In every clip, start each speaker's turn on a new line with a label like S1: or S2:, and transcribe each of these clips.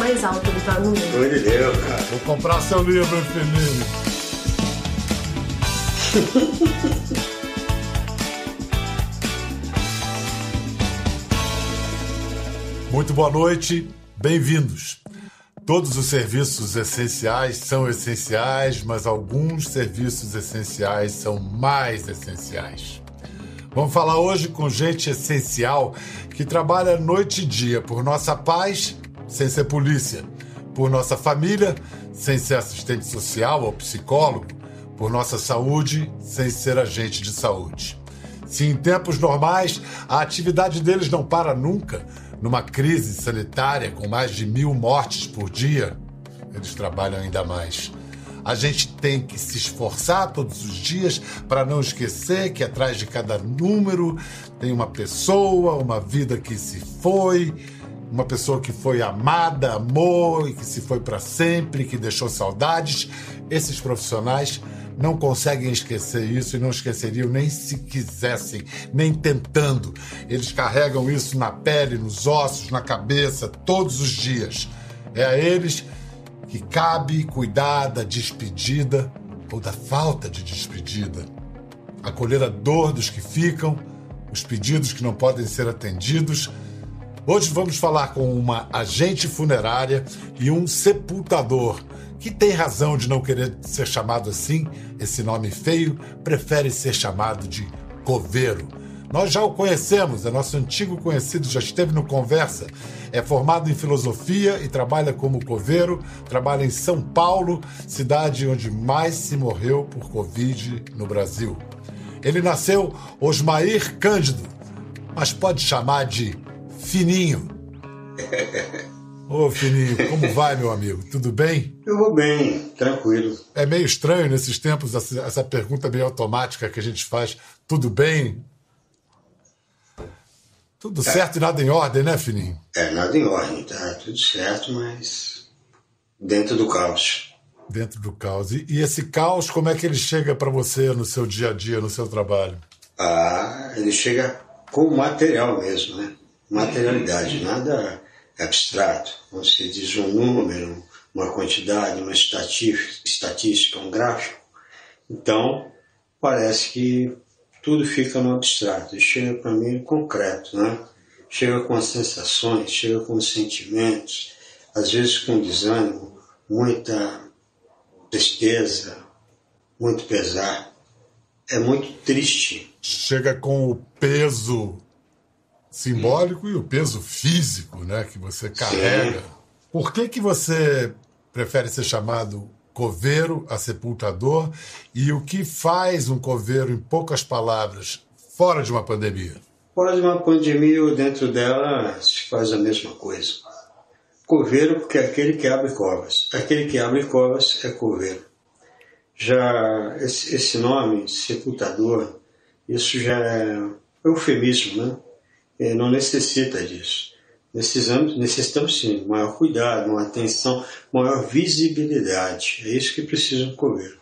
S1: mais alto do no
S2: Pelo de Deus, cara.
S3: Vou comprar seu livro, Felipe. Muito boa noite, bem-vindos. Todos os serviços essenciais são essenciais, mas alguns serviços essenciais são mais essenciais. Vamos falar hoje com gente essencial que trabalha noite e dia por nossa paz, sem ser polícia, por nossa família, sem ser assistente social ou psicólogo, por nossa saúde, sem ser agente de saúde. Se em tempos normais a atividade deles não para nunca, numa crise sanitária com mais de mil mortes por dia, eles trabalham ainda mais. A gente tem que se esforçar todos os dias para não esquecer que atrás de cada número tem uma pessoa, uma vida que se foi, uma pessoa que foi amada, amou e que se foi para sempre, que deixou saudades. Esses profissionais não conseguem esquecer isso e não esqueceriam nem se quisessem, nem tentando. Eles carregam isso na pele, nos ossos, na cabeça, todos os dias. É a eles que cabe cuidar da despedida ou da falta de despedida, acolher a dor dos que ficam, os pedidos que não podem ser atendidos. Hoje vamos falar com uma agente funerária e um sepultador que tem razão de não querer ser chamado assim, esse nome feio, prefere ser chamado de coveiro. Nós já o conhecemos, é nosso antigo conhecido, já esteve no Conversa. É formado em filosofia e trabalha como coveiro, trabalha em São Paulo, cidade onde mais se morreu por Covid no Brasil. Ele nasceu Osmair Cândido, mas pode chamar de Fininho. Ô, Fininho, como vai, meu amigo? Tudo bem?
S2: Eu vou bem, tranquilo.
S3: É meio estranho nesses tempos essa, essa pergunta meio automática que a gente faz. Tudo bem? Tudo é. certo e nada em ordem, né, Fininho?
S2: É, nada em ordem, tá tudo certo, mas dentro do caos.
S3: Dentro do caos. E, e esse caos, como é que ele chega para você no seu dia a dia, no seu trabalho?
S2: Ah, ele chega com material mesmo, né? Materialidade, nada abstrato. Você diz um número, uma quantidade, uma estatística, um gráfico. Então, parece que tudo fica no abstrato. E chega para mim concreto, né? Chega com as sensações, chega com os sentimentos, às vezes com desânimo, muita tristeza, muito pesar. É muito triste.
S3: Chega com o peso simbólico e o peso físico né, que você carrega. Sim. Por que, que você prefere ser chamado coveiro a sepultador? E o que faz um coveiro, em poucas palavras, fora de uma pandemia?
S2: Fora de uma pandemia ou dentro dela se faz a mesma coisa. Coveiro porque é aquele que abre covas. Aquele que abre covas é coveiro. Já esse, esse nome, sepultador, isso já é eufemismo, né? É, não necessita disso. Precisamos, necessitamos sim, maior cuidado, maior atenção, maior visibilidade. É isso que precisa um coveiro.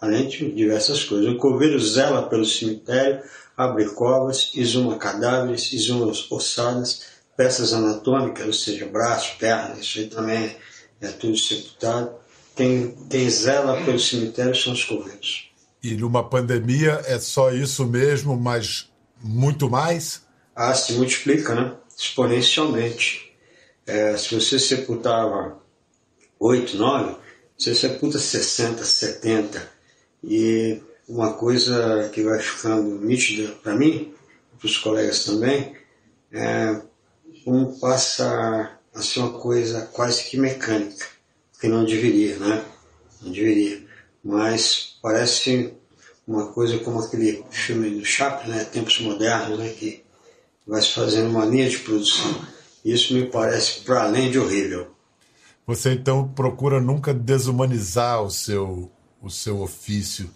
S2: Além de diversas coisas. O coveiro zela pelo cemitério, abre covas, exuma cadáveres, exuma ossadas, peças anatômicas, ou seja, braços, pernas, isso aí também é tudo sepultado. Quem, quem zela pelo cemitério são os coveiros.
S3: E numa pandemia é só isso mesmo, mas muito mais?
S2: Ah, se multiplica né? exponencialmente. É, se você sepultava 8, 9, você sepulta 60, 70. E uma coisa que vai ficando nítida para mim, para os colegas também, é como passa a ser uma coisa quase que mecânica, que não deveria, né? Não deveria. Mas parece uma coisa como aquele filme do Chaplin, né? Tempos Modernos, né? Que vai se fazendo uma linha de produção. Isso me parece para além de horrível.
S3: Você então procura nunca desumanizar o seu, o seu ofício.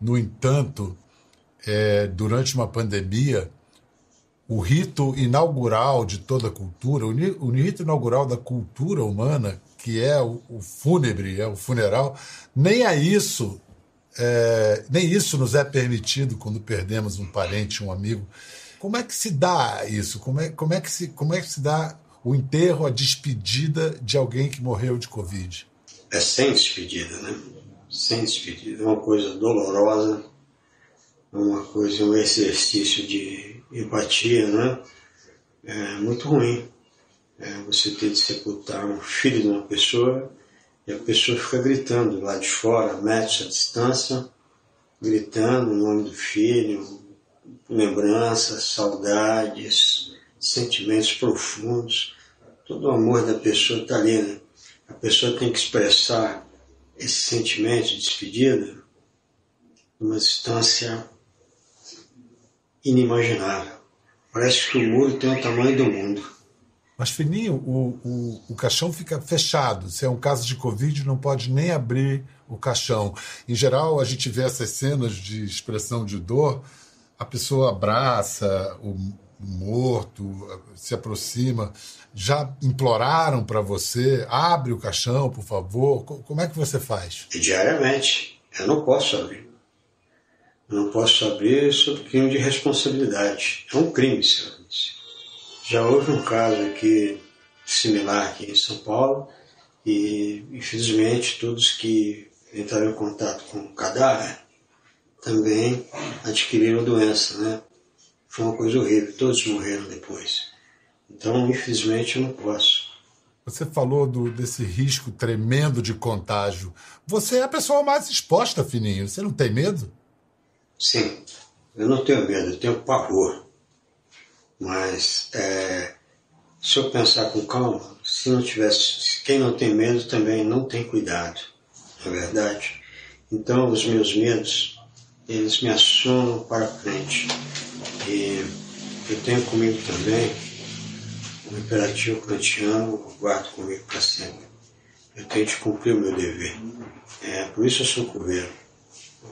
S3: No entanto, é, durante uma pandemia, o rito inaugural de toda a cultura, o, rito inaugural da cultura humana, que é o, o fúnebre, é o funeral, nem a isso, é, nem isso nos é permitido quando perdemos um parente, um amigo. Como é que se dá isso? Como é, como é, que, se, como é que se dá o enterro, a despedida de alguém que morreu de Covid?
S2: É sem despedida, né? Sem despedida. É uma coisa dolorosa, é uma coisa, um exercício de empatia, né? É muito ruim. É você ter de sepultar um filho de uma pessoa e a pessoa fica gritando lá de fora, metros à distância, gritando o nome do filho, lembranças, saudades, sentimentos profundos. Todo o amor da pessoa está ali, né? A pessoa tem que expressar esse sentimento de despedida numa distância inimaginável. Parece que o muro tem o tamanho do mundo.
S3: Mas, Fininho, o, o, o caixão fica fechado. Se é um caso de Covid, não pode nem abrir o caixão. Em geral, a gente vê essas cenas de expressão de dor, a pessoa abraça o morto, se aproxima. Já imploraram para você, abre o caixão, por favor? Como é que você faz?
S2: Diariamente. Eu não posso abrir. Eu não posso abrir sob crime de responsabilidade. É um crime, senhor. Já houve um caso aqui similar aqui em São Paulo e infelizmente todos que entraram em contato com o cadáver também adquiriram doença, né? Foi uma coisa horrível, todos morreram depois. Então, infelizmente, eu não posso.
S3: Você falou do, desse risco tremendo de contágio. Você é a pessoa mais exposta, Fininho. Você não tem medo?
S2: Sim, eu não tenho medo, eu tenho pavor. Mas é, se eu pensar com calma, se não tivesse, quem não tem medo também não tem cuidado, não é verdade? Então os meus medos, eles me assomam para frente. E eu tenho comigo também um imperativo kantiano, eu guardo comigo para sempre. Eu tenho de cumprir o meu dever. É, por isso eu sou coveiro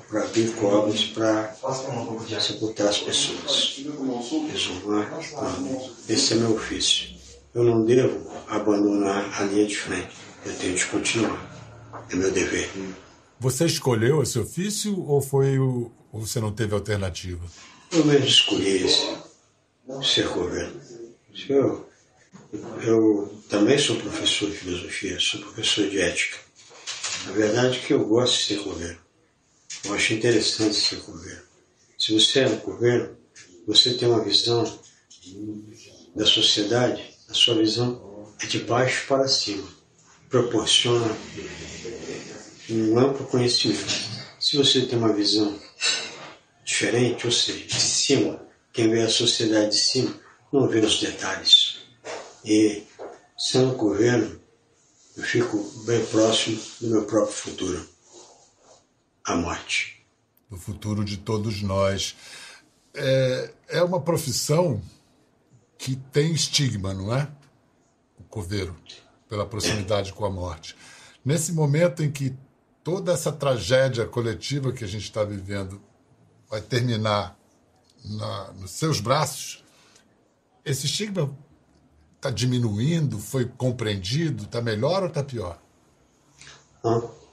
S2: para abrir covas para sepultar as pessoas. Exumar Esse é meu ofício. Eu não devo abandonar a linha de frente. Eu tenho de continuar. É meu dever.
S3: Você escolheu esse ofício ou foi o, ou você não teve alternativa?
S2: Eu mesmo escolhi esse, ser governo. Eu, eu também sou professor de filosofia, sou professor de ética. A verdade é que eu gosto de ser governo. Eu acho interessante ser governo. Se você é um governo, você tem uma visão da sociedade, a sua visão é de baixo para cima. Proporciona um amplo conhecimento. Se você tem uma visão diferente, ou seja, de cima, quem vê a sociedade de cima não vê os detalhes. E, sendo governo, eu fico bem próximo do meu próprio futuro a morte.
S3: Do futuro de todos nós. É, é uma profissão que tem estigma, não é? O coveiro, pela proximidade com a morte. Nesse momento em que toda essa tragédia coletiva que a gente está vivendo vai terminar na, nos seus braços, esse estigma está diminuindo, foi compreendido, está melhor ou está pior?
S2: Não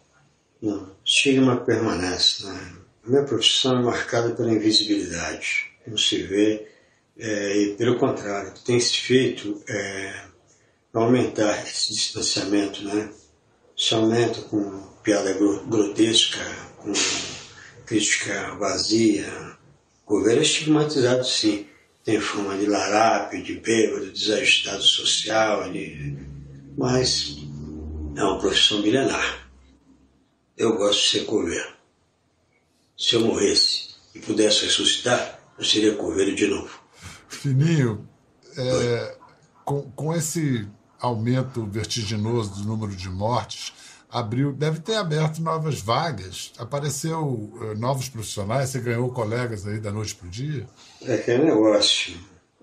S2: não, estigma permanece. Né? A minha profissão é marcada pela invisibilidade. Não se vê, é, e pelo contrário, tem se feito é, aumentar esse distanciamento, né? Se aumenta com piada grotesca, com crítica vazia. O governo é estigmatizado, sim. Tem fama de larápio, de bêbado, desajustado social, de... mas é uma profissão milenar eu gosto de ser coveiro. Se eu morresse e pudesse ressuscitar, eu seria coveiro de novo.
S3: Fininho, é, com, com esse aumento vertiginoso do número de mortes, abriu, deve ter aberto novas vagas, apareceu uh, novos profissionais, você ganhou colegas aí da noite para o dia?
S2: É que é negócio.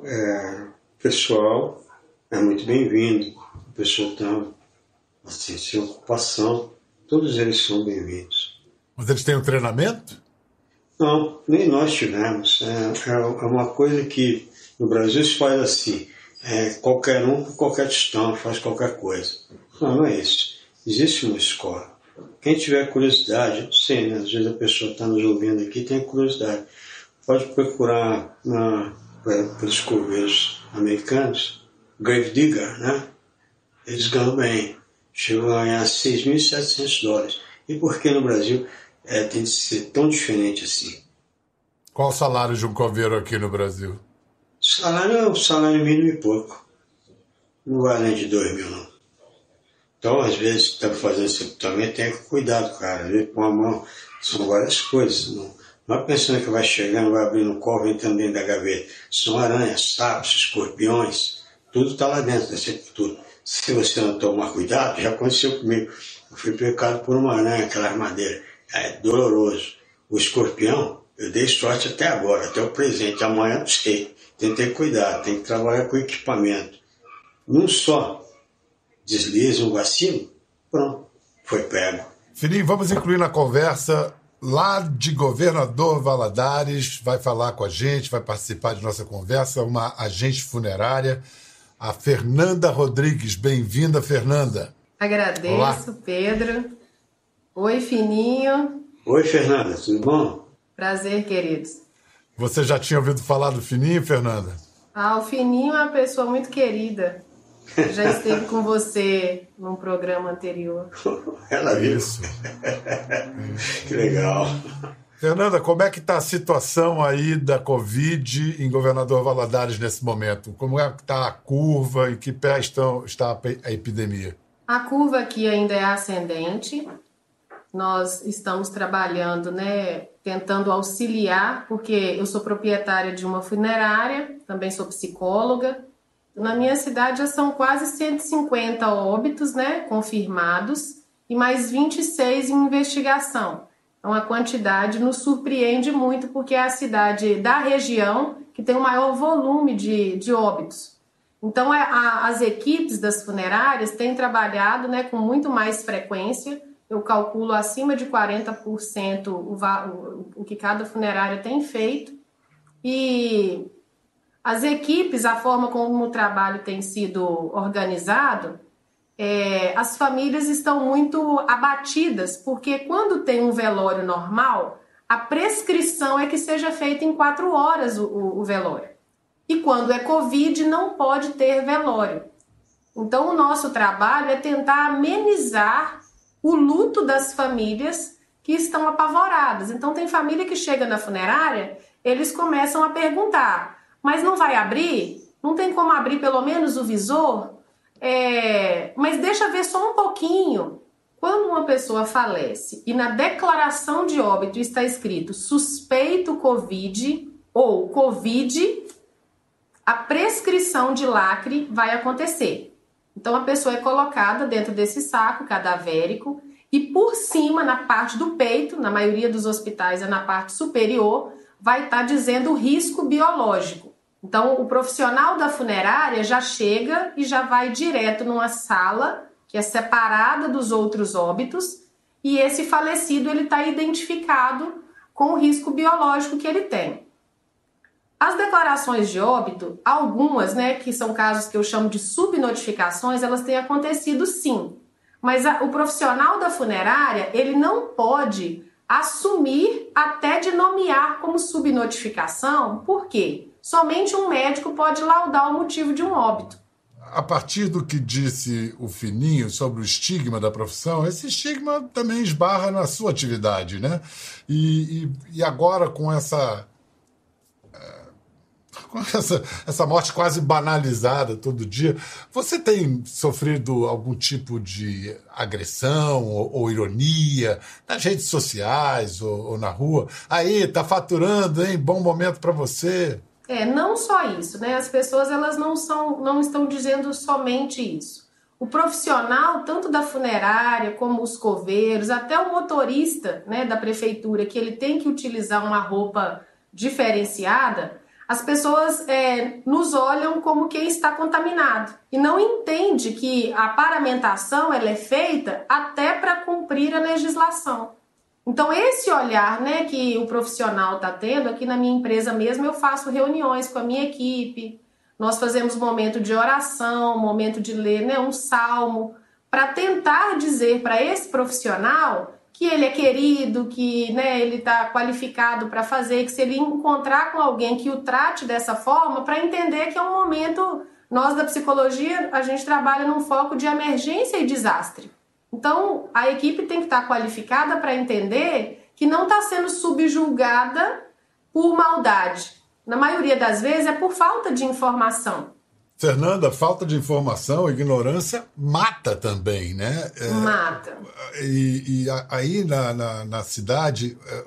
S2: É, o pessoal é muito bem-vindo, o pessoal tem assim, sem ocupação, Todos eles são bem-vindos.
S3: Mas eles têm um treinamento?
S2: Não, nem nós tivemos. É, é, é uma coisa que no Brasil se faz assim: é, qualquer um com qualquer tostão faz qualquer coisa. Não, não é isso. Existe uma escola. Quem tiver curiosidade, não sei, né? às vezes a pessoa está nos ouvindo aqui tem curiosidade, pode procurar na, pelos coveiros americanos grave digger, né? Eles ganham bem. Chegam a ganhar 6.700 dólares. E por que no Brasil é, tem de ser tão diferente assim?
S3: Qual o salário de um coveiro aqui no Brasil?
S2: Salário é salário mínimo e pouco. Não vai além de 2 mil, não. Então, às vezes, está fazendo sepultamento, tem que cuidar do cara. Às vezes, com a mão, são várias coisas. Não, não é pensando que vai chegando, vai abrindo um cofre entrando dentro da gaveta. São aranhas, sapos, escorpiões, tudo está lá dentro da sepultura. Se você não tomar cuidado, já aconteceu comigo. Eu fui pecado por uma aranha, aquela armadeira. É doloroso. O escorpião, eu dei sorte até agora, até o presente. Amanhã não sei. Tem que ter cuidado, tem que trabalhar com equipamento. Num só deslize, um vacilo, pronto, foi pego.
S3: Fininho, vamos incluir na conversa lá de Governador Valadares, vai falar com a gente, vai participar de nossa conversa, uma agente funerária, a Fernanda Rodrigues. Bem-vinda, Fernanda.
S1: Agradeço, Olá. Pedro. Oi, Fininho.
S2: Oi, Fernanda, tudo bom?
S1: Prazer, queridos.
S3: Você já tinha ouvido falar do Fininho, Fernanda?
S1: Ah, o Fininho é uma pessoa muito querida. Já esteve com você num programa anterior.
S2: Ela viu. Isso. que legal.
S3: Fernanda, como é que está a situação aí da Covid em Governador Valadares nesse momento? Como é que está a curva? Em que pé estão, está a epidemia?
S1: A curva aqui ainda é ascendente. Nós estamos trabalhando, né, tentando auxiliar, porque eu sou proprietária de uma funerária, também sou psicóloga, na minha cidade já são quase 150 óbitos, né, confirmados e mais 26 em investigação. Então a quantidade nos surpreende muito porque é a cidade da região que tem o maior volume de, de óbitos. Então é, a, as equipes das funerárias têm trabalhado né, com muito mais frequência. Eu calculo acima de 40% o, o, o que cada funerária tem feito. E as equipes, a forma como o trabalho tem sido organizado, é, as famílias estão muito abatidas, porque quando tem um velório normal, a prescrição é que seja feita em quatro horas o, o, o velório. E quando é Covid, não pode ter velório. Então, o nosso trabalho é tentar amenizar o luto das famílias que estão apavoradas. Então, tem família que chega na funerária, eles começam a perguntar: mas não vai abrir? Não tem como abrir pelo menos o visor? É, mas deixa ver só um pouquinho. Quando uma pessoa falece e na declaração de óbito está escrito suspeito Covid ou Covid, a prescrição de lacre vai acontecer. Então a pessoa é colocada dentro desse saco cadavérico e por cima, na parte do peito, na maioria dos hospitais é na parte superior, vai estar dizendo risco biológico. Então, o profissional da funerária já chega e já vai direto numa sala que é separada dos outros óbitos e esse falecido ele está identificado com o risco biológico que ele tem. As declarações de óbito, algumas, né, que são casos que eu chamo de subnotificações, elas têm acontecido sim. Mas a, o profissional da funerária, ele não pode assumir até de nomear como subnotificação, por quê? Somente um médico pode laudar o motivo de um óbito.
S3: A partir do que disse o Fininho sobre o estigma da profissão, esse estigma também esbarra na sua atividade, né? E, e, e agora com essa com essa, essa morte quase banalizada todo dia. Você tem sofrido algum tipo de agressão ou, ou ironia nas redes sociais ou, ou, na rua? Aí, tá faturando, hein? Bom momento para você.
S1: É, não só isso, né? As pessoas elas não são, não estão dizendo somente isso. O profissional, tanto da funerária como os coveiros, até o motorista, né, da prefeitura, que ele tem que utilizar uma roupa diferenciada, as pessoas é, nos olham como quem está contaminado e não entende que a paramentação ela é feita até para cumprir a legislação. Então esse olhar, né, que o profissional está tendo aqui na minha empresa mesmo, eu faço reuniões com a minha equipe. Nós fazemos momento de oração, momento de ler, né, um salmo, para tentar dizer para esse profissional que ele é querido, que né, ele está qualificado para fazer, que se ele encontrar com alguém que o trate dessa forma, para entender que é um momento Nós da psicologia, a gente trabalha num foco de emergência e desastre. Então, a equipe tem que estar qualificada para entender que não está sendo subjulgada por maldade. Na maioria das vezes é por falta de informação.
S3: Fernanda, falta de informação, ignorância mata também, né?
S1: É, mata.
S3: E, e aí na, na, na, cidade é,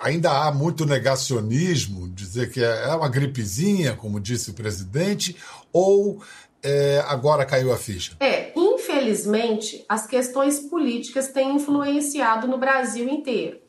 S3: ainda há muito negacionismo, dizer que é, é uma gripezinha, como disse o presidente, ou é, agora caiu a ficha?
S1: É, infelizmente, as questões políticas têm influenciado no Brasil inteiro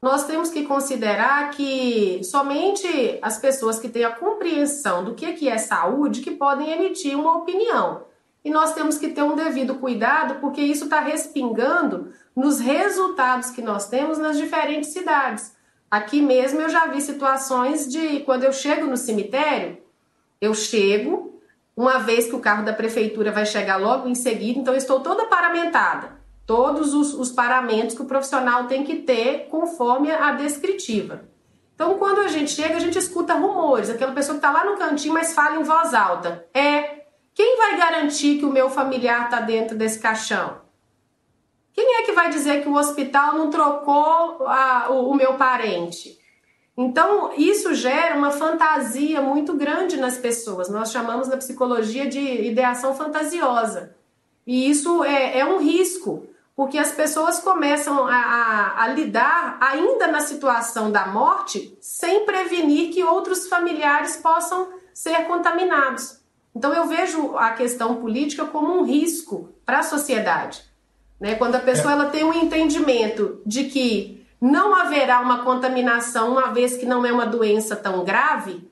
S1: nós temos que considerar que somente as pessoas que têm a compreensão do que é saúde que podem emitir uma opinião. E nós temos que ter um devido cuidado, porque isso está respingando nos resultados que nós temos nas diferentes cidades. Aqui mesmo eu já vi situações de quando eu chego no cemitério, eu chego, uma vez que o carro da prefeitura vai chegar logo em seguida, então estou toda paramentada todos os, os paramentos que o profissional tem que ter conforme a descritiva. Então, quando a gente chega, a gente escuta rumores, aquela pessoa que está lá no cantinho, mas fala em voz alta. É, quem vai garantir que o meu familiar está dentro desse caixão? Quem é que vai dizer que o hospital não trocou a, o, o meu parente? Então, isso gera uma fantasia muito grande nas pessoas. Nós chamamos na psicologia de ideação fantasiosa. E isso é, é um risco, porque as pessoas começam a, a, a, lidar ainda na situação da morte sem prevenir que outros familiares possam ser contaminados. Então eu vejo a questão política como um risco para a sociedade. Né? Quando a pessoa é. ela tem um entendimento de que não haverá uma contaminação, uma vez que não é uma doença tão grave,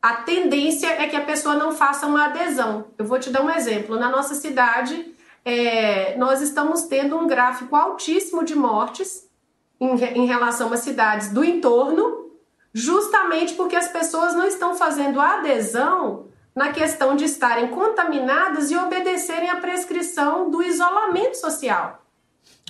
S1: a tendência é que a pessoa não faça uma adesão. Eu vou te dar um exemplo. Na nossa cidade, é, nós estamos tendo um gráfico altíssimo de mortes em, em relação às cidades do entorno, justamente porque as pessoas não estão fazendo adesão na questão de estarem contaminadas e obedecerem à prescrição do isolamento social.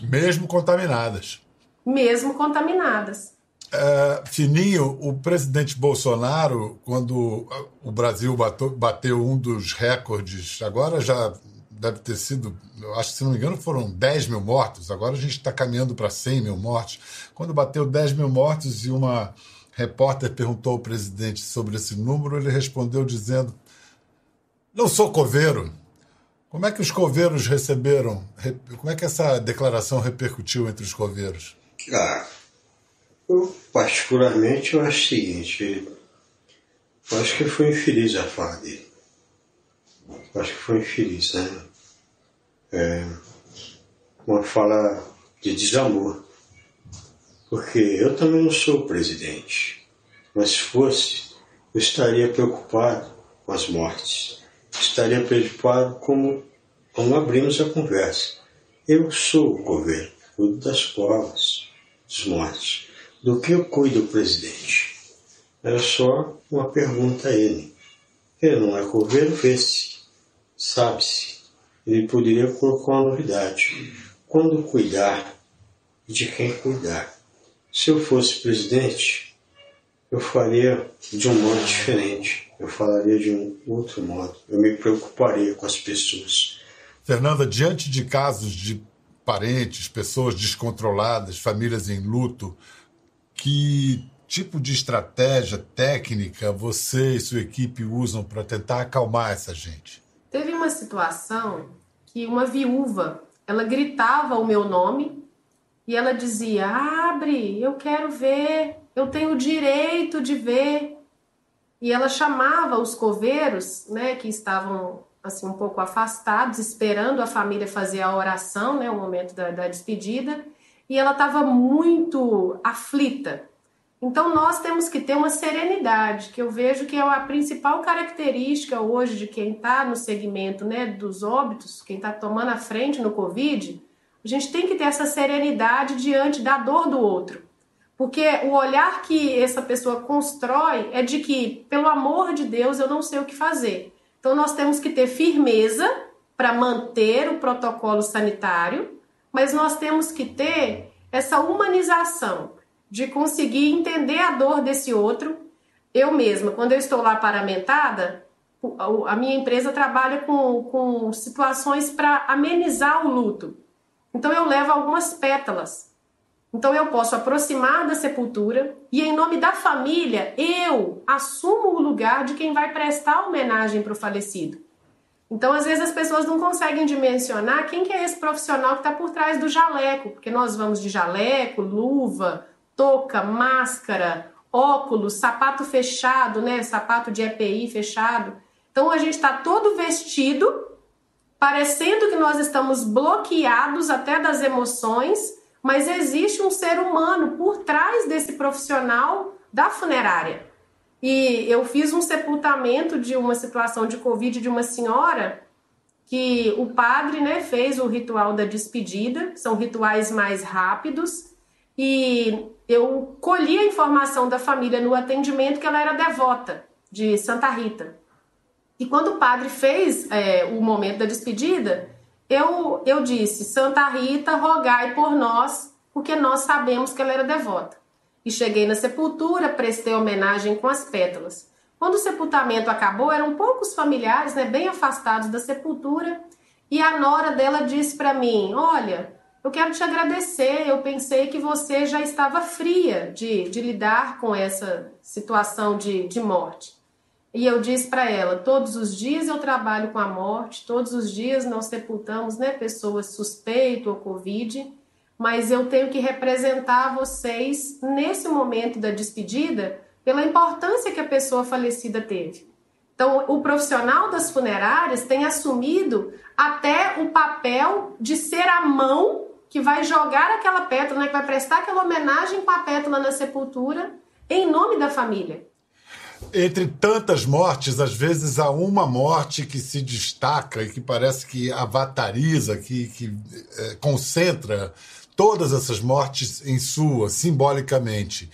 S3: Mesmo contaminadas.
S1: Mesmo contaminadas.
S3: É, Fininho, o presidente Bolsonaro, quando o Brasil bateu, bateu um dos recordes, agora já deve ter sido, acho que se não me engano, foram 10 mil mortos. Agora a gente está caminhando para 100 mil mortos. Quando bateu 10 mil mortos e uma repórter perguntou ao presidente sobre esse número, ele respondeu dizendo: Não sou coveiro. Como é que os coveiros receberam? Como é que essa declaração repercutiu entre os coveiros?
S2: Ah, eu, particularmente, eu acho o seguinte: eu acho que foi infeliz a fala dele. Eu acho que foi infeliz, né? é, uma fala de desamor. Porque eu também não sou presidente, mas se fosse, eu estaria preocupado com as mortes, estaria preocupado como, como abrimos a conversa. Eu sou o governo, cuido das povas, dos mortos. Do que eu cuido do presidente? Era só uma pergunta a ele. Ele não é governo, vê-se, sabe-se ele poderia colocar uma novidade. Quando cuidar, de quem cuidar. Se eu fosse presidente, eu faria de um modo diferente. Eu falaria de um outro modo. Eu me preocuparia com as pessoas.
S3: Fernanda, diante de casos de parentes, pessoas descontroladas, famílias em luto, que tipo de estratégia técnica você e sua equipe usam para tentar acalmar essa gente?
S1: Teve uma situação que uma viúva, ela gritava o meu nome e ela dizia: "Abre, eu quero ver, eu tenho o direito de ver". E ela chamava os coveiros, né, que estavam assim um pouco afastados, esperando a família fazer a oração, né, o momento da, da despedida, e ela estava muito aflita, então nós temos que ter uma serenidade, que eu vejo que é a principal característica hoje de quem está no segmento né, dos óbitos, quem está tomando a frente no Covid, a gente tem que ter essa serenidade diante da dor do outro. Porque o olhar que essa pessoa constrói é de que, pelo amor de Deus, eu não sei o que fazer. Então nós temos que ter firmeza para manter o protocolo sanitário, mas nós temos que ter essa humanização de conseguir entender a dor desse outro. Eu mesma, quando eu estou lá paramentada, a minha empresa trabalha com, com situações para amenizar o luto. Então eu levo algumas pétalas. Então eu posso aproximar da sepultura e, em nome da família, eu assumo o lugar de quem vai prestar homenagem para o falecido. Então, às vezes, as pessoas não conseguem dimensionar quem que é esse profissional que está por trás do jaleco, porque nós vamos de jaleco, luva, touca, máscara, óculos, sapato fechado, né? Sapato de EPI fechado. Então a gente está todo vestido, parecendo que nós estamos bloqueados até das emoções, mas existe um ser humano por trás desse profissional da funerária. E eu fiz um sepultamento de uma situação de Covid de uma senhora que o padre né, fez o ritual da despedida, são rituais mais rápidos, e eu colhi a informação da família no atendimento que ela era devota de Santa Rita. E quando o padre fez é, o momento da despedida, eu, eu disse: Santa Rita, rogai por nós, porque nós sabemos que ela era devota. E cheguei na sepultura, prestei homenagem com as pétalas. Quando o sepultamento acabou, eram poucos familiares, né, bem afastados da sepultura, e a nora dela disse para mim: Olha, eu quero te agradecer. Eu pensei que você já estava fria de, de lidar com essa situação de, de morte. E eu disse para ela: todos os dias eu trabalho com a morte, todos os dias nós sepultamos né, pessoas suspeitas ou Covid, mas eu tenho que representar vocês nesse momento da despedida pela importância que a pessoa falecida teve. Então, o profissional das funerárias tem assumido até o papel de ser a mão que vai jogar aquela pétala, né, que vai prestar aquela homenagem com a pétala na sepultura em nome da família
S3: entre tantas mortes, às vezes há uma morte que se destaca e que parece que avatariza, que, que é, concentra todas essas mortes em sua, simbolicamente.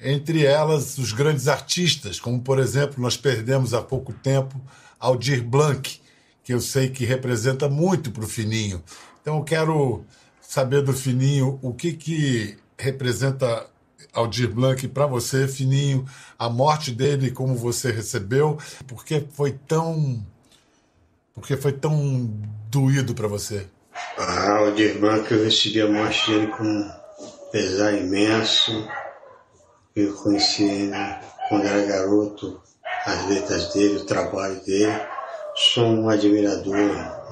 S3: Entre elas, os grandes artistas, como por exemplo, nós perdemos há pouco tempo Aldir Blanc, que eu sei que representa muito para o Fininho. Então eu quero saber do Fininho o que, que representa Aldir Blanc, para você, Fininho, a morte dele, como você recebeu, por que foi tão, porque foi tão doído para você?
S2: Ah, Aldir Blanc, eu recebi a morte dele com pesar imenso. Eu conheci ele quando era garoto, as letras dele, o trabalho dele. Sou um admirador,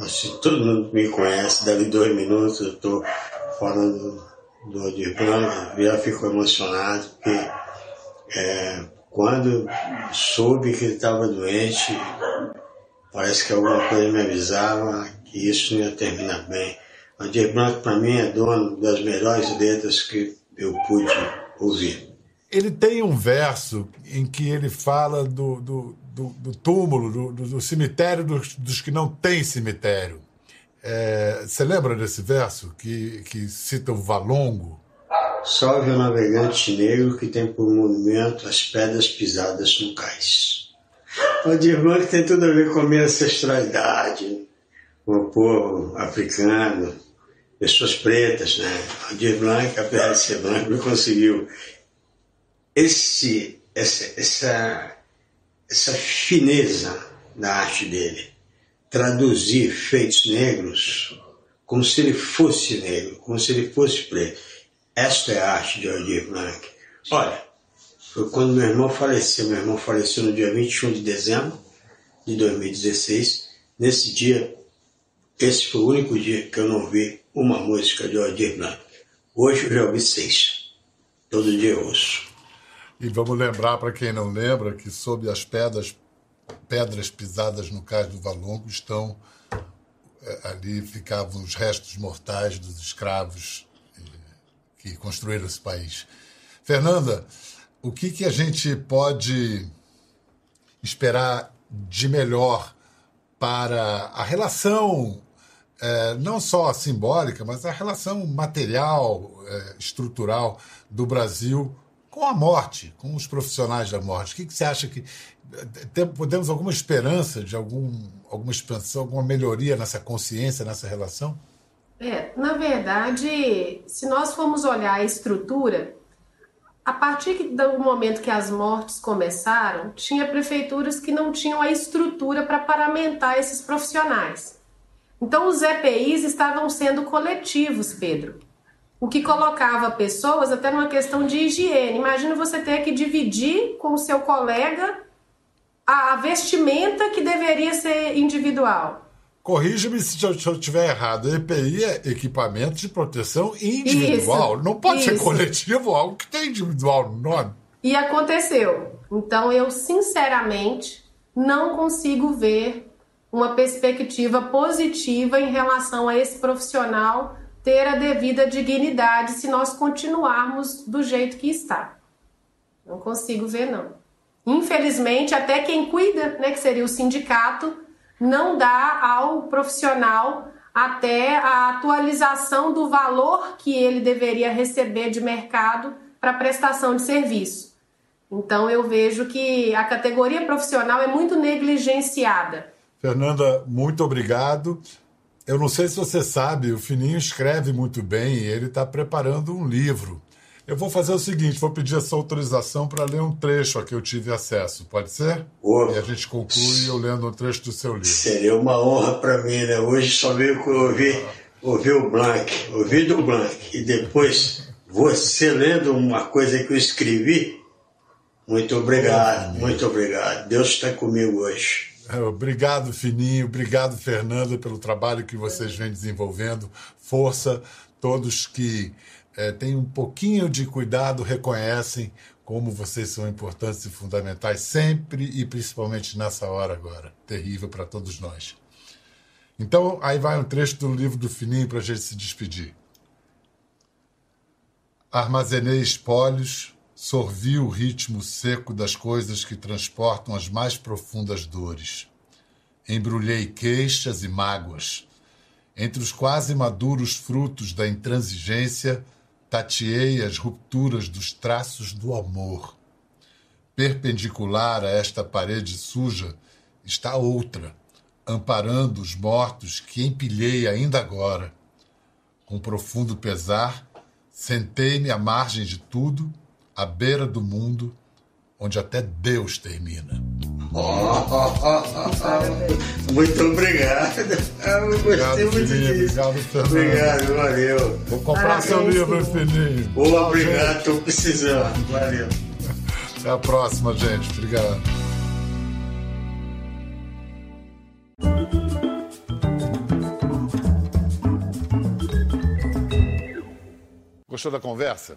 S2: assim, todo mundo me conhece, dali dois minutos eu estou falando do Blanc, já ficou emocionado, porque é, quando soube que ele estava doente, parece que alguma coisa me avisava que isso não ia terminar bem. O Aldir Blanc, para mim, é dono das melhores letras que eu pude ouvir.
S3: Ele tem um verso em que ele fala do, do, do, do túmulo, do, do cemitério dos, dos que não têm cemitério. É, você lembra desse verso que, que cita o Valongo?
S2: Salve o navegante negro que tem por monumento as pedras pisadas no cais. O que tem tudo a ver com a minha ancestralidade, com o povo africano, pessoas pretas, né? O Dir Blanc, apesar de ser branco, não conseguiu esse, essa, essa, essa fineza da arte dele traduzir feitos negros como se ele fosse negro, como se ele fosse preto. Esta é a arte de Aldir Blanc. Olha, foi quando meu irmão faleceu. Meu irmão faleceu no dia 21 de dezembro de 2016. Nesse dia, esse foi o único dia que eu não ouvi uma música de Aldir Blanc. Hoje eu já ouvi seis. Todo dia eu ouço.
S3: E vamos lembrar para quem não lembra que sob as pedras pedras pisadas no cais do Valongo estão é, ali ficavam os restos mortais dos escravos é, que construíram esse país. Fernanda, o que, que a gente pode esperar de melhor para a relação, é, não só simbólica, mas a relação material, é, estrutural do Brasil com a morte, com os profissionais da morte? O que, que você acha que podemos alguma esperança de algum, alguma expansão, alguma melhoria nessa consciência, nessa relação?
S1: É, na verdade, se nós formos olhar a estrutura, a partir do momento que as mortes começaram, tinha prefeituras que não tinham a estrutura para paramentar esses profissionais. Então, os EPIs estavam sendo coletivos, Pedro. O que colocava pessoas até numa questão de higiene. Imagina você ter que dividir com o seu colega a vestimenta que deveria ser individual.
S3: Corrija-me se eu estiver errado. EPI é equipamento de proteção individual. Isso, Não pode isso. ser coletivo, algo que tem individual no nome.
S1: E aconteceu. Então eu, sinceramente, não consigo ver uma perspectiva positiva em relação a esse profissional ter a devida dignidade se nós continuarmos do jeito que está. Não consigo ver, não. Infelizmente, até quem cuida, né, que seria o sindicato, não dá ao profissional até a atualização do valor que ele deveria receber de mercado para prestação de serviço. Então eu vejo que a categoria profissional é muito negligenciada.
S3: Fernanda, muito obrigado. Eu não sei se você sabe, o Fininho escreve muito bem e ele está preparando um livro eu vou fazer o seguinte, vou pedir essa autorização para ler um trecho a que eu tive acesso, pode ser? Oh, e a gente conclui eu lendo um trecho do seu livro.
S2: Seria uma honra para mim, né? Hoje só veio que eu ouvi, ouvi o Blanc, ouvi do Blanc, e depois você lendo uma coisa que eu escrevi. Muito obrigado, oh, muito obrigado. Deus está comigo hoje.
S3: É, obrigado, Fininho. Obrigado, Fernanda, pelo trabalho que vocês vêm desenvolvendo. Força, todos que é, têm um pouquinho de cuidado, reconhecem como vocês são importantes e fundamentais sempre e principalmente nessa hora agora, terrível para todos nós. Então, aí vai um trecho do livro do Fininho para a gente se despedir. Armazenei espólios, sorvi o ritmo seco das coisas que transportam as mais profundas dores. Embrulhei queixas e mágoas. Entre os quase maduros frutos da intransigência, tateei as rupturas dos traços do amor. Perpendicular a esta parede suja está outra, amparando os mortos que empilhei ainda agora. Com profundo pesar, sentei-me à margem de tudo, à beira do mundo, onde até Deus termina.
S2: muito obrigado. Eu gostei obrigado, muito
S3: filhinho, disso. Obrigado, Fernando.
S2: Obrigado, valeu.
S3: Vou comprar Parabéns, seu livro.
S2: Tchau, obrigado, estou precisando. Valeu.
S3: Até a próxima, gente. Obrigado. Gostou da conversa?